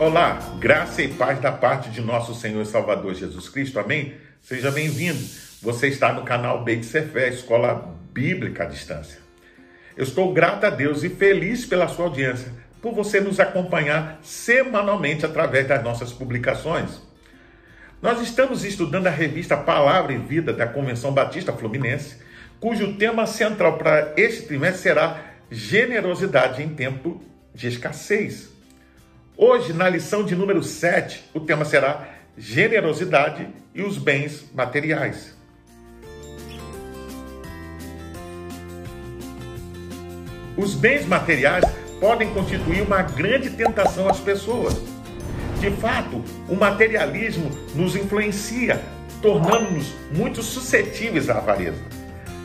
Olá, graça e paz da parte de nosso Senhor e Salvador Jesus Cristo, amém? Seja bem-vindo. Você está no canal Beit Sefer, Escola Bíblica à Distância. Eu estou grato a Deus e feliz pela sua audiência, por você nos acompanhar semanalmente através das nossas publicações. Nós estamos estudando a revista Palavra e Vida da Convenção Batista Fluminense, cujo tema central para este trimestre será generosidade em tempo de escassez. Hoje, na lição de número 7, o tema será generosidade e os bens materiais. Os bens materiais podem constituir uma grande tentação às pessoas. De fato, o materialismo nos influencia, tornando-nos muito suscetíveis à avareza.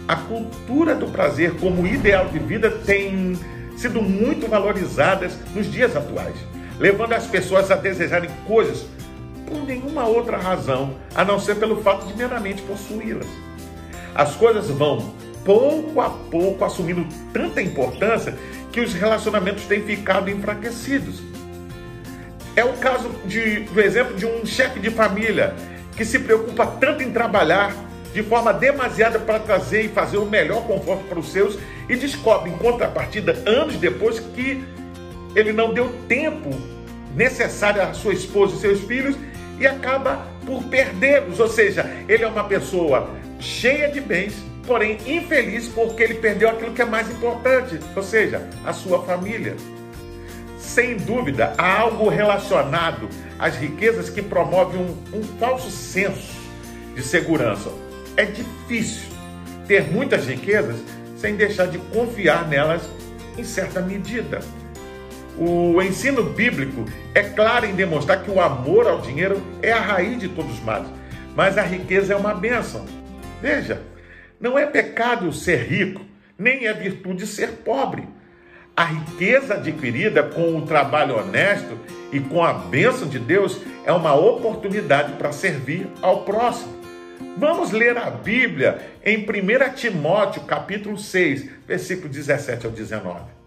A cultura do prazer como ideal de vida tem sido muito valorizada nos dias atuais levando as pessoas a desejarem coisas por nenhuma outra razão a não ser pelo fato de meramente possuí-las. As coisas vão pouco a pouco assumindo tanta importância que os relacionamentos têm ficado enfraquecidos. É o caso de, do exemplo de um chefe de família que se preocupa tanto em trabalhar de forma demasiada para trazer e fazer o melhor conforto para os seus e descobre, em contrapartida, anos depois, que ele não deu tempo necessário à sua esposa e seus filhos e acaba por perdê-los. Ou seja, ele é uma pessoa cheia de bens, porém infeliz porque ele perdeu aquilo que é mais importante, ou seja, a sua família. Sem dúvida, há algo relacionado às riquezas que promove um, um falso senso de segurança. É difícil ter muitas riquezas sem deixar de confiar nelas em certa medida. O ensino bíblico é claro em demonstrar que o amor ao dinheiro é a raiz de todos os males, mas a riqueza é uma bênção. Veja, não é pecado ser rico, nem é virtude ser pobre. A riqueza adquirida com o trabalho honesto e com a bênção de Deus é uma oportunidade para servir ao próximo. Vamos ler a Bíblia em 1 Timóteo, capítulo 6, versículo 17 ao 19.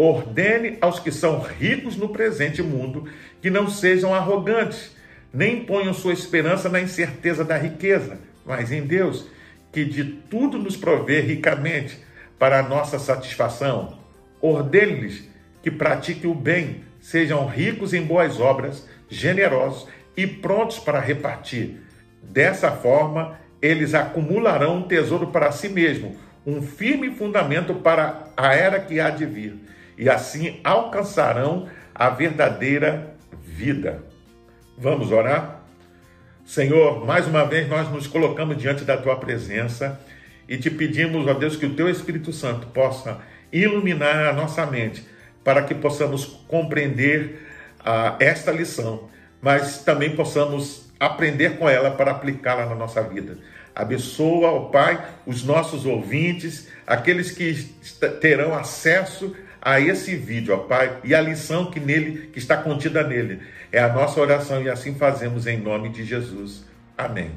Ordene aos que são ricos no presente mundo que não sejam arrogantes, nem ponham sua esperança na incerteza da riqueza, mas em Deus, que de tudo nos provê ricamente para a nossa satisfação. Ordene-lhes que pratiquem o bem, sejam ricos em boas obras, generosos e prontos para repartir. Dessa forma, eles acumularão um tesouro para si mesmo, um firme fundamento para a era que há de vir e assim alcançarão a verdadeira vida. Vamos orar? Senhor, mais uma vez nós nos colocamos diante da tua presença e te pedimos, ó Deus, que o teu Espírito Santo possa iluminar a nossa mente para que possamos compreender ah, esta lição, mas também possamos aprender com ela para aplicá-la na nossa vida. Abençoa, ó Pai, os nossos ouvintes, aqueles que terão acesso a esse vídeo, ó Pai, e a lição que nele, que está contida nele. É a nossa oração e assim fazemos em nome de Jesus. Amém.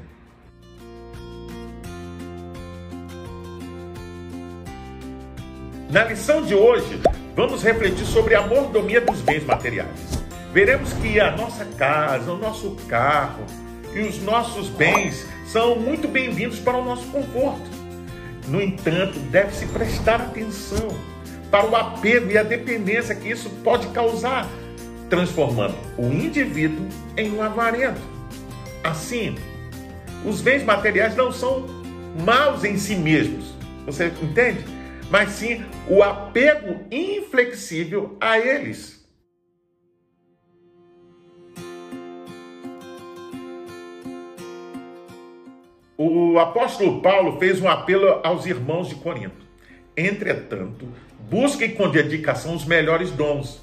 Na lição de hoje, vamos refletir sobre a mordomia dos bens materiais. Veremos que a nossa casa, o nosso carro e os nossos bens são muito bem-vindos para o nosso conforto. No entanto, deve-se prestar atenção para o apego e a dependência que isso pode causar, transformando o indivíduo em um avarento. Assim, os bens materiais não são maus em si mesmos, você entende? Mas sim o apego inflexível a eles. O apóstolo Paulo fez um apelo aos irmãos de Corinto. Entretanto, Busquem com dedicação os melhores dons.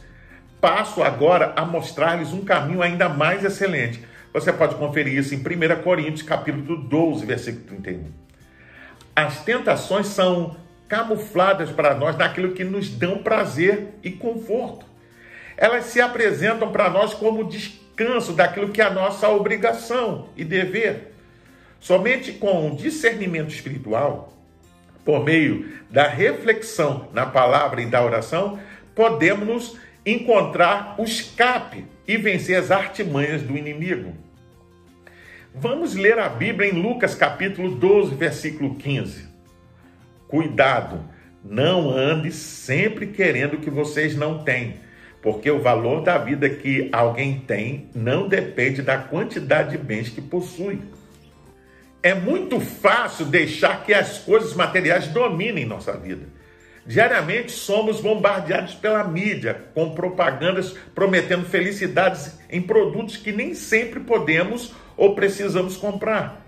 Passo agora a mostrar-lhes um caminho ainda mais excelente. Você pode conferir isso em 1 Coríntios, capítulo 12, versículo 31. As tentações são camufladas para nós naquilo que nos dão prazer e conforto. Elas se apresentam para nós como descanso daquilo que é a nossa obrigação e dever. Somente com discernimento espiritual por meio da reflexão na palavra e da oração, podemos encontrar o escape e vencer as artimanhas do inimigo. Vamos ler a Bíblia em Lucas capítulo 12, versículo 15. Cuidado, não ande sempre querendo o que vocês não têm, porque o valor da vida que alguém tem não depende da quantidade de bens que possui. É muito fácil deixar que as coisas materiais dominem nossa vida. Diariamente somos bombardeados pela mídia com propagandas prometendo felicidades em produtos que nem sempre podemos ou precisamos comprar.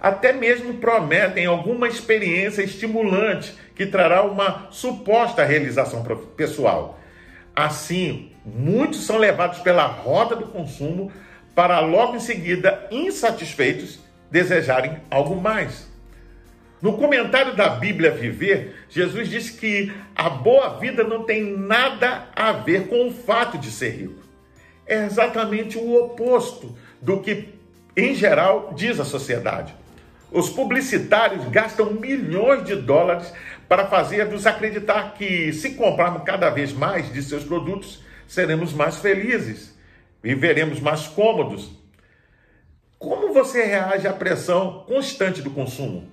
Até mesmo prometem alguma experiência estimulante que trará uma suposta realização pessoal. Assim, muitos são levados pela roda do consumo para logo em seguida, insatisfeitos, desejarem algo mais. No comentário da Bíblia Viver, Jesus diz que a boa vida não tem nada a ver com o fato de ser rico. É exatamente o oposto do que, em geral, diz a sociedade. Os publicitários gastam milhões de dólares para fazer-nos acreditar que, se comprarmos cada vez mais de seus produtos, seremos mais felizes, viveremos mais cômodos, como você reage à pressão constante do consumo?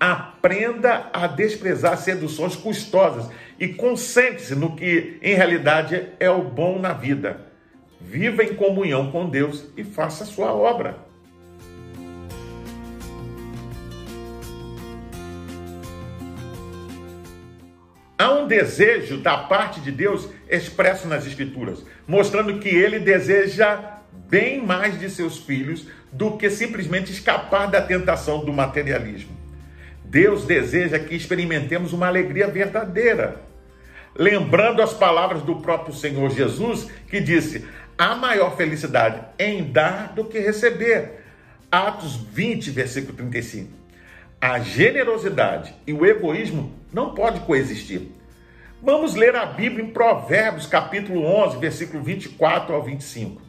Aprenda a desprezar seduções custosas e concentre-se no que em realidade é o bom na vida. Viva em comunhão com Deus e faça a sua obra. Há um desejo da parte de Deus expresso nas Escrituras, mostrando que ele deseja bem mais de seus filhos do que simplesmente escapar da tentação do materialismo. Deus deseja que experimentemos uma alegria verdadeira. Lembrando as palavras do próprio Senhor Jesus, que disse: há maior felicidade em dar do que receber. Atos 20, versículo 35. A generosidade e o egoísmo não podem coexistir. Vamos ler a Bíblia em Provérbios, capítulo 11, versículo 24 ao 25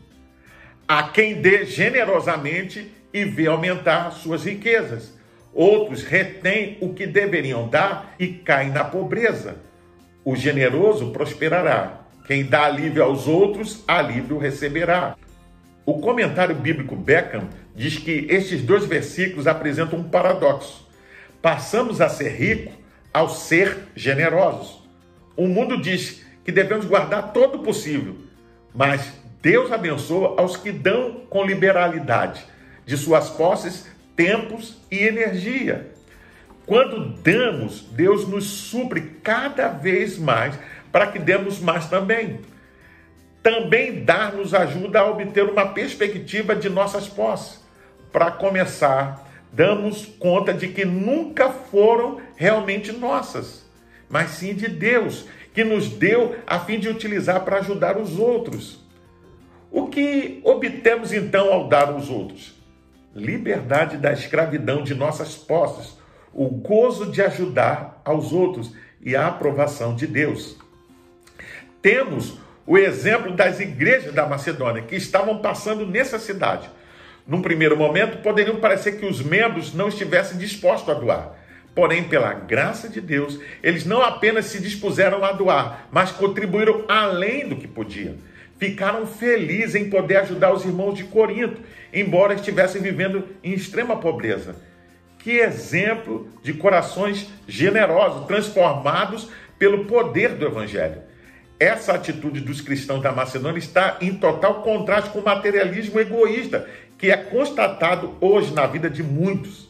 a quem dê generosamente e vê aumentar suas riquezas. Outros retêm o que deveriam dar e caem na pobreza. O generoso prosperará. Quem dá alívio aos outros, alívio receberá. O comentário bíblico Beckham diz que estes dois versículos apresentam um paradoxo. Passamos a ser ricos ao ser generosos. O mundo diz que devemos guardar todo o possível, mas Deus abençoa aos que dão com liberalidade de suas posses, tempos e energia. Quando damos, Deus nos supre cada vez mais para que demos mais também. Também dar nos ajuda a obter uma perspectiva de nossas posses. Para começar, damos conta de que nunca foram realmente nossas, mas sim de Deus, que nos deu a fim de utilizar para ajudar os outros. O que obtemos então ao dar aos outros? Liberdade da escravidão de nossas posses, o gozo de ajudar aos outros e a aprovação de Deus. Temos o exemplo das igrejas da Macedônia que estavam passando necessidade. Num primeiro momento, poderiam parecer que os membros não estivessem dispostos a doar. Porém, pela graça de Deus, eles não apenas se dispuseram a doar, mas contribuíram além do que podiam ficaram felizes em poder ajudar os irmãos de Corinto, embora estivessem vivendo em extrema pobreza. Que exemplo de corações generosos, transformados pelo poder do Evangelho. Essa atitude dos cristãos da Macedônia está em total contraste com o materialismo egoísta que é constatado hoje na vida de muitos,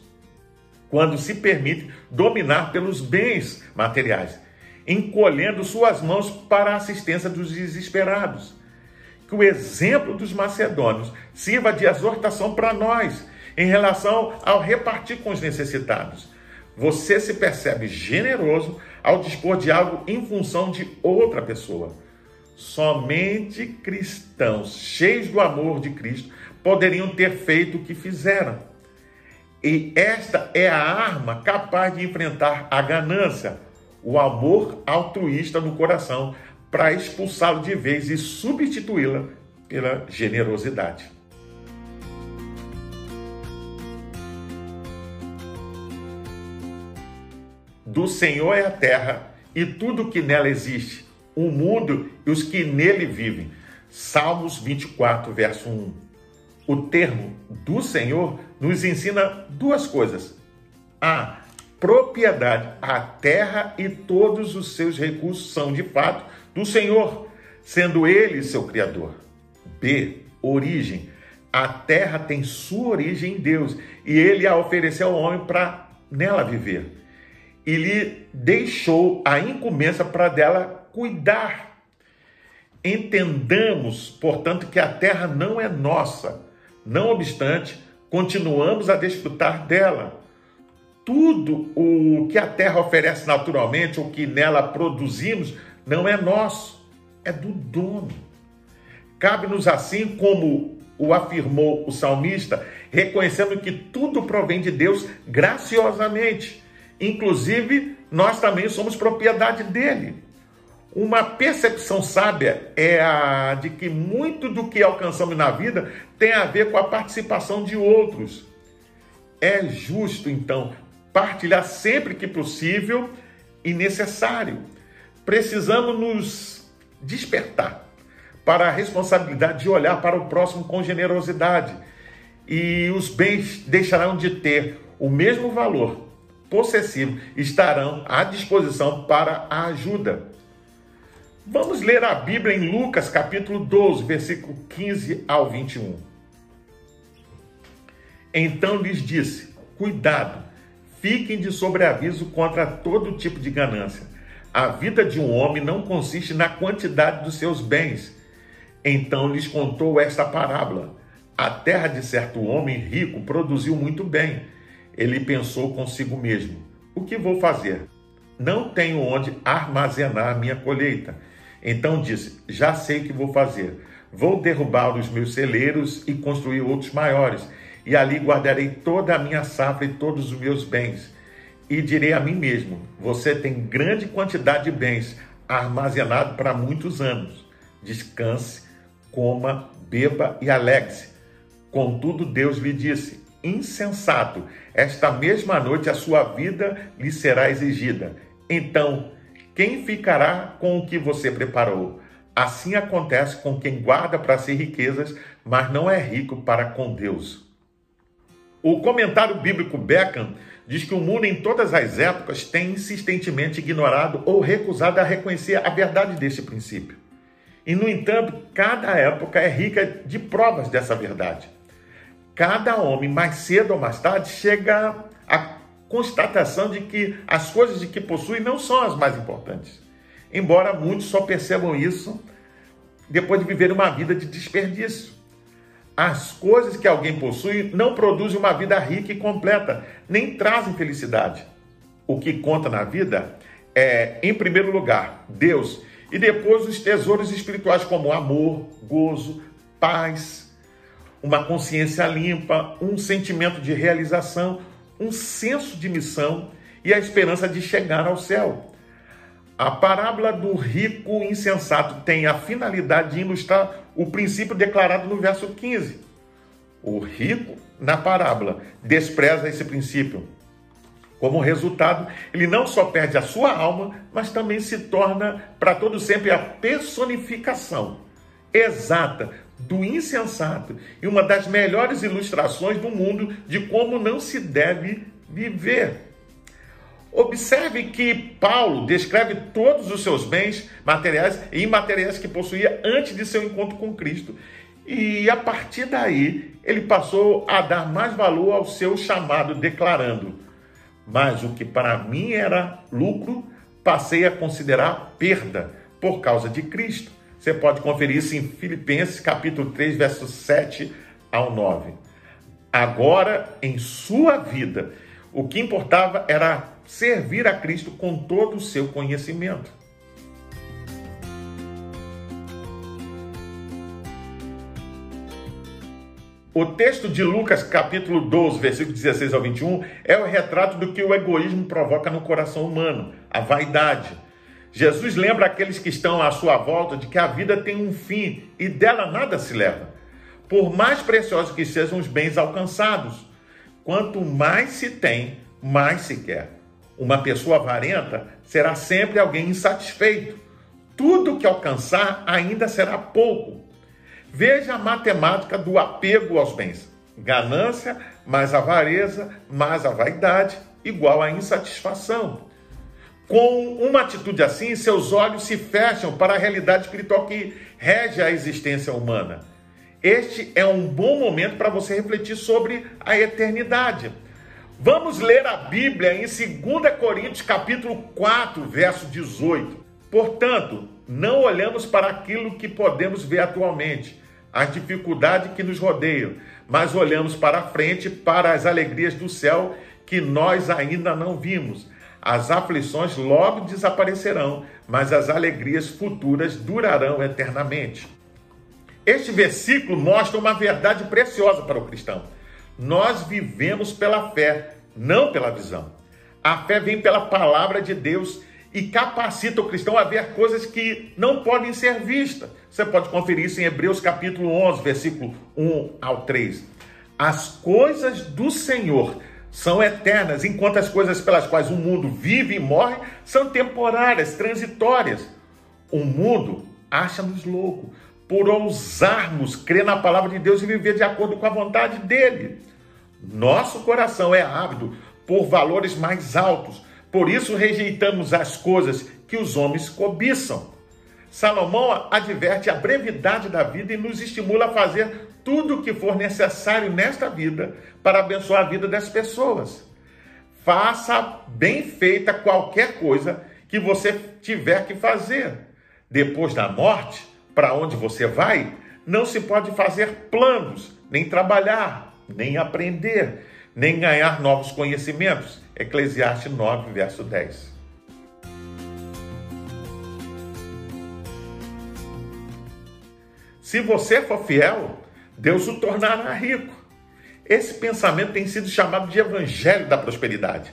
quando se permite dominar pelos bens materiais, encolhendo suas mãos para a assistência dos desesperados que o exemplo dos macedônios sirva de exortação para nós em relação ao repartir com os necessitados. Você se percebe generoso ao dispor de algo em função de outra pessoa. Somente cristãos cheios do amor de Cristo poderiam ter feito o que fizeram. E esta é a arma capaz de enfrentar a ganância, o amor altruísta no coração, para expulsá-lo de vez e substituí-la pela generosidade. Do Senhor é a terra e tudo que nela existe, o mundo e os que nele vivem. Salmos 24, verso 1. O termo do Senhor nos ensina duas coisas: a propriedade, a terra e todos os seus recursos são de fato do Senhor, sendo ele seu criador. B. Origem. A terra tem sua origem em Deus e ele a ofereceu ao homem para nela viver. E lhe deixou a incumbência para dela cuidar. Entendamos, portanto, que a terra não é nossa. Não obstante, continuamos a desfrutar dela. Tudo o que a terra oferece naturalmente, o que nela produzimos, não é nosso, é do dono. Cabe-nos assim, como o afirmou o salmista, reconhecendo que tudo provém de Deus graciosamente. Inclusive, nós também somos propriedade dele. Uma percepção sábia é a de que muito do que alcançamos na vida tem a ver com a participação de outros. É justo, então, partilhar sempre que possível e necessário. Precisamos nos despertar para a responsabilidade de olhar para o próximo com generosidade. E os bens deixarão de ter o mesmo valor possessivo, estarão à disposição para a ajuda. Vamos ler a Bíblia em Lucas capítulo 12, versículo 15 ao 21. Então lhes disse: Cuidado, fiquem de sobreaviso contra todo tipo de ganância. A vida de um homem não consiste na quantidade dos seus bens então lhes contou esta parábola: A terra de certo homem rico produziu muito bem. Ele pensou consigo mesmo: O que vou fazer? Não tenho onde armazenar a minha colheita. Então disse: Já sei o que vou fazer. Vou derrubar os meus celeiros e construir outros maiores, e ali guardarei toda a minha safra e todos os meus bens. E direi a mim mesmo: Você tem grande quantidade de bens armazenado para muitos anos. Descanse coma, beba e alegre-se. Contudo, Deus lhe disse: Insensato, esta mesma noite a sua vida lhe será exigida. Então, quem ficará com o que você preparou? Assim acontece com quem guarda para si riquezas, mas não é rico para com Deus. O comentário bíblico Beckham diz que o mundo em todas as épocas tem insistentemente ignorado ou recusado a reconhecer a verdade deste princípio. E, no entanto, cada época é rica de provas dessa verdade. Cada homem, mais cedo ou mais tarde, chega à constatação de que as coisas de que possui não são as mais importantes. Embora muitos só percebam isso depois de viver uma vida de desperdício. As coisas que alguém possui não produzem uma vida rica e completa, nem trazem felicidade. O que conta na vida é, em primeiro lugar, Deus e depois os tesouros espirituais como amor, gozo, paz, uma consciência limpa, um sentimento de realização, um senso de missão e a esperança de chegar ao céu. A parábola do rico insensato tem a finalidade de ilustrar o princípio declarado no verso 15. O rico, na parábola, despreza esse princípio como resultado, ele não só perde a sua alma, mas também se torna para todo sempre a personificação exata do insensato e uma das melhores ilustrações do mundo de como não se deve viver. Observe que Paulo descreve todos os seus bens materiais e imateriais que possuía antes de seu encontro com Cristo. E a partir daí, ele passou a dar mais valor ao seu chamado, declarando: mas o que para mim era lucro, passei a considerar perda por causa de Cristo. Você pode conferir isso em Filipenses capítulo 3, versos 7 ao 9. Agora, em sua vida, o que importava era servir a Cristo com todo o seu conhecimento. O texto de Lucas, capítulo 12, versículo 16 ao 21, é o retrato do que o egoísmo provoca no coração humano, a vaidade. Jesus lembra aqueles que estão à sua volta de que a vida tem um fim e dela nada se leva. Por mais preciosos que sejam os bens alcançados, quanto mais se tem, mais se quer. Uma pessoa avarenta será sempre alguém insatisfeito. tudo que alcançar ainda será pouco. Veja a matemática do apego aos bens: ganância mais avareza mais a vaidade igual a insatisfação. Com uma atitude assim, seus olhos se fecham para a realidade espiritual que rege a existência humana. Este é um bom momento para você refletir sobre a eternidade. Vamos ler a Bíblia em 2 Coríntios capítulo 4, verso 18. Portanto, não olhamos para aquilo que podemos ver atualmente, as dificuldades que nos rodeiam, mas olhamos para frente para as alegrias do céu que nós ainda não vimos. As aflições logo desaparecerão, mas as alegrias futuras durarão eternamente. Este versículo mostra uma verdade preciosa para o cristão. Nós vivemos pela fé, não pela visão. A fé vem pela palavra de Deus e capacita o cristão a ver coisas que não podem ser vistas. Você pode conferir isso em Hebreus capítulo 11, versículo 1 ao 3. As coisas do Senhor são eternas, enquanto as coisas pelas quais o mundo vive e morre são temporárias, transitórias. O mundo acha-nos loucos por ousarmos crer na palavra de Deus e viver de acordo com a vontade dele. Nosso coração é ávido por valores mais altos, por isso rejeitamos as coisas que os homens cobiçam. Salomão adverte a brevidade da vida e nos estimula a fazer tudo o que for necessário nesta vida para abençoar a vida das pessoas. Faça bem feita qualquer coisa que você tiver que fazer. Depois da morte, para onde você vai, não se pode fazer planos, nem trabalhar, nem aprender, nem ganhar novos conhecimentos. Eclesiastes 9, verso 10. Se você for fiel, Deus o tornará rico. Esse pensamento tem sido chamado de evangelho da prosperidade.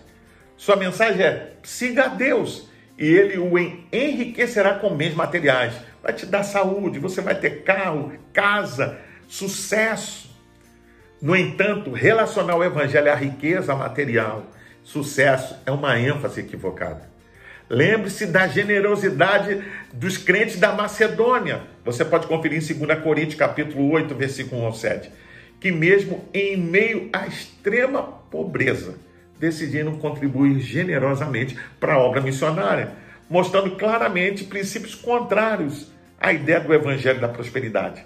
Sua mensagem é: siga a Deus e ele o enriquecerá com bens materiais. Vai te dar saúde, você vai ter carro, casa, sucesso. No entanto, relacionar o evangelho à riqueza material, sucesso, é uma ênfase equivocada. Lembre-se da generosidade dos crentes da Macedônia. Você pode conferir em 2 Coríntios capítulo 8, versículo 1 ao 7. Que mesmo em meio à extrema pobreza, decidiram contribuir generosamente para a obra missionária, mostrando claramente princípios contrários à ideia do evangelho da prosperidade.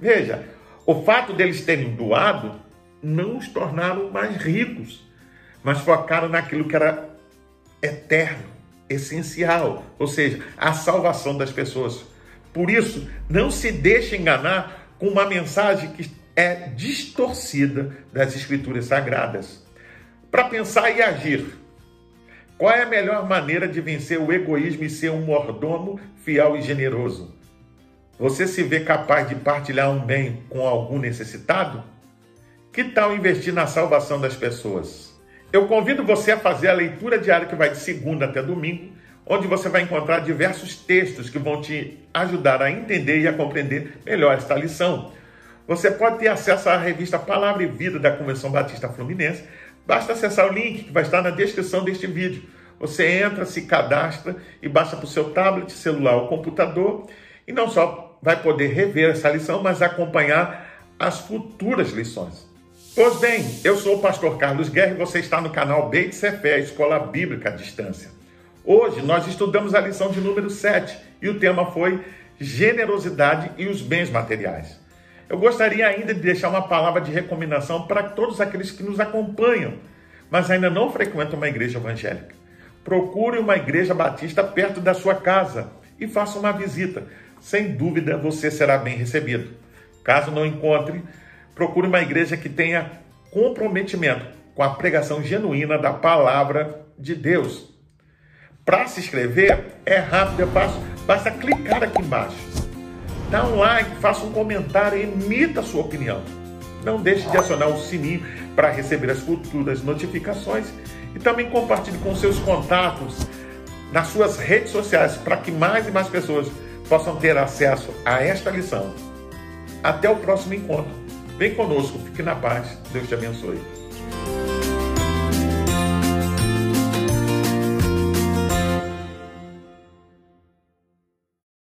Veja, o fato deles terem doado não os tornaram mais ricos, mas focaram naquilo que era eterno essencial, ou seja, a salvação das pessoas. Por isso, não se deixe enganar com uma mensagem que é distorcida das Escrituras Sagradas. Para pensar e agir, qual é a melhor maneira de vencer o egoísmo e ser um mordomo fiel e generoso? Você se vê capaz de partilhar um bem com algum necessitado? Que tal investir na salvação das pessoas? Eu convido você a fazer a leitura diária que vai de segunda até domingo, onde você vai encontrar diversos textos que vão te ajudar a entender e a compreender melhor esta lição. Você pode ter acesso à revista Palavra e Vida da Convenção Batista Fluminense. Basta acessar o link que vai estar na descrição deste vídeo. Você entra, se cadastra e baixa para o seu tablet, celular ou computador e não só vai poder rever essa lição, mas acompanhar as futuras lições. Pois bem, eu sou o pastor Carlos Guerra e você está no canal Beit Sefer, Escola Bíblica à Distância. Hoje nós estudamos a lição de número 7 e o tema foi generosidade e os bens materiais. Eu gostaria ainda de deixar uma palavra de recomendação para todos aqueles que nos acompanham, mas ainda não frequentam uma igreja evangélica. Procure uma igreja batista perto da sua casa e faça uma visita. Sem dúvida você será bem recebido. Caso não encontre, procure uma igreja que tenha comprometimento com a pregação genuína da palavra de Deus. Para se inscrever, é rápido, é fácil, basta clicar aqui embaixo. Dá um like, faça um comentário, emita a sua opinião. Não deixe de acionar o sininho para receber as futuras notificações e também compartilhe com seus contatos nas suas redes sociais para que mais e mais pessoas possam ter acesso a esta lição. Até o próximo encontro. Vem conosco, fique na paz. Deus te abençoe.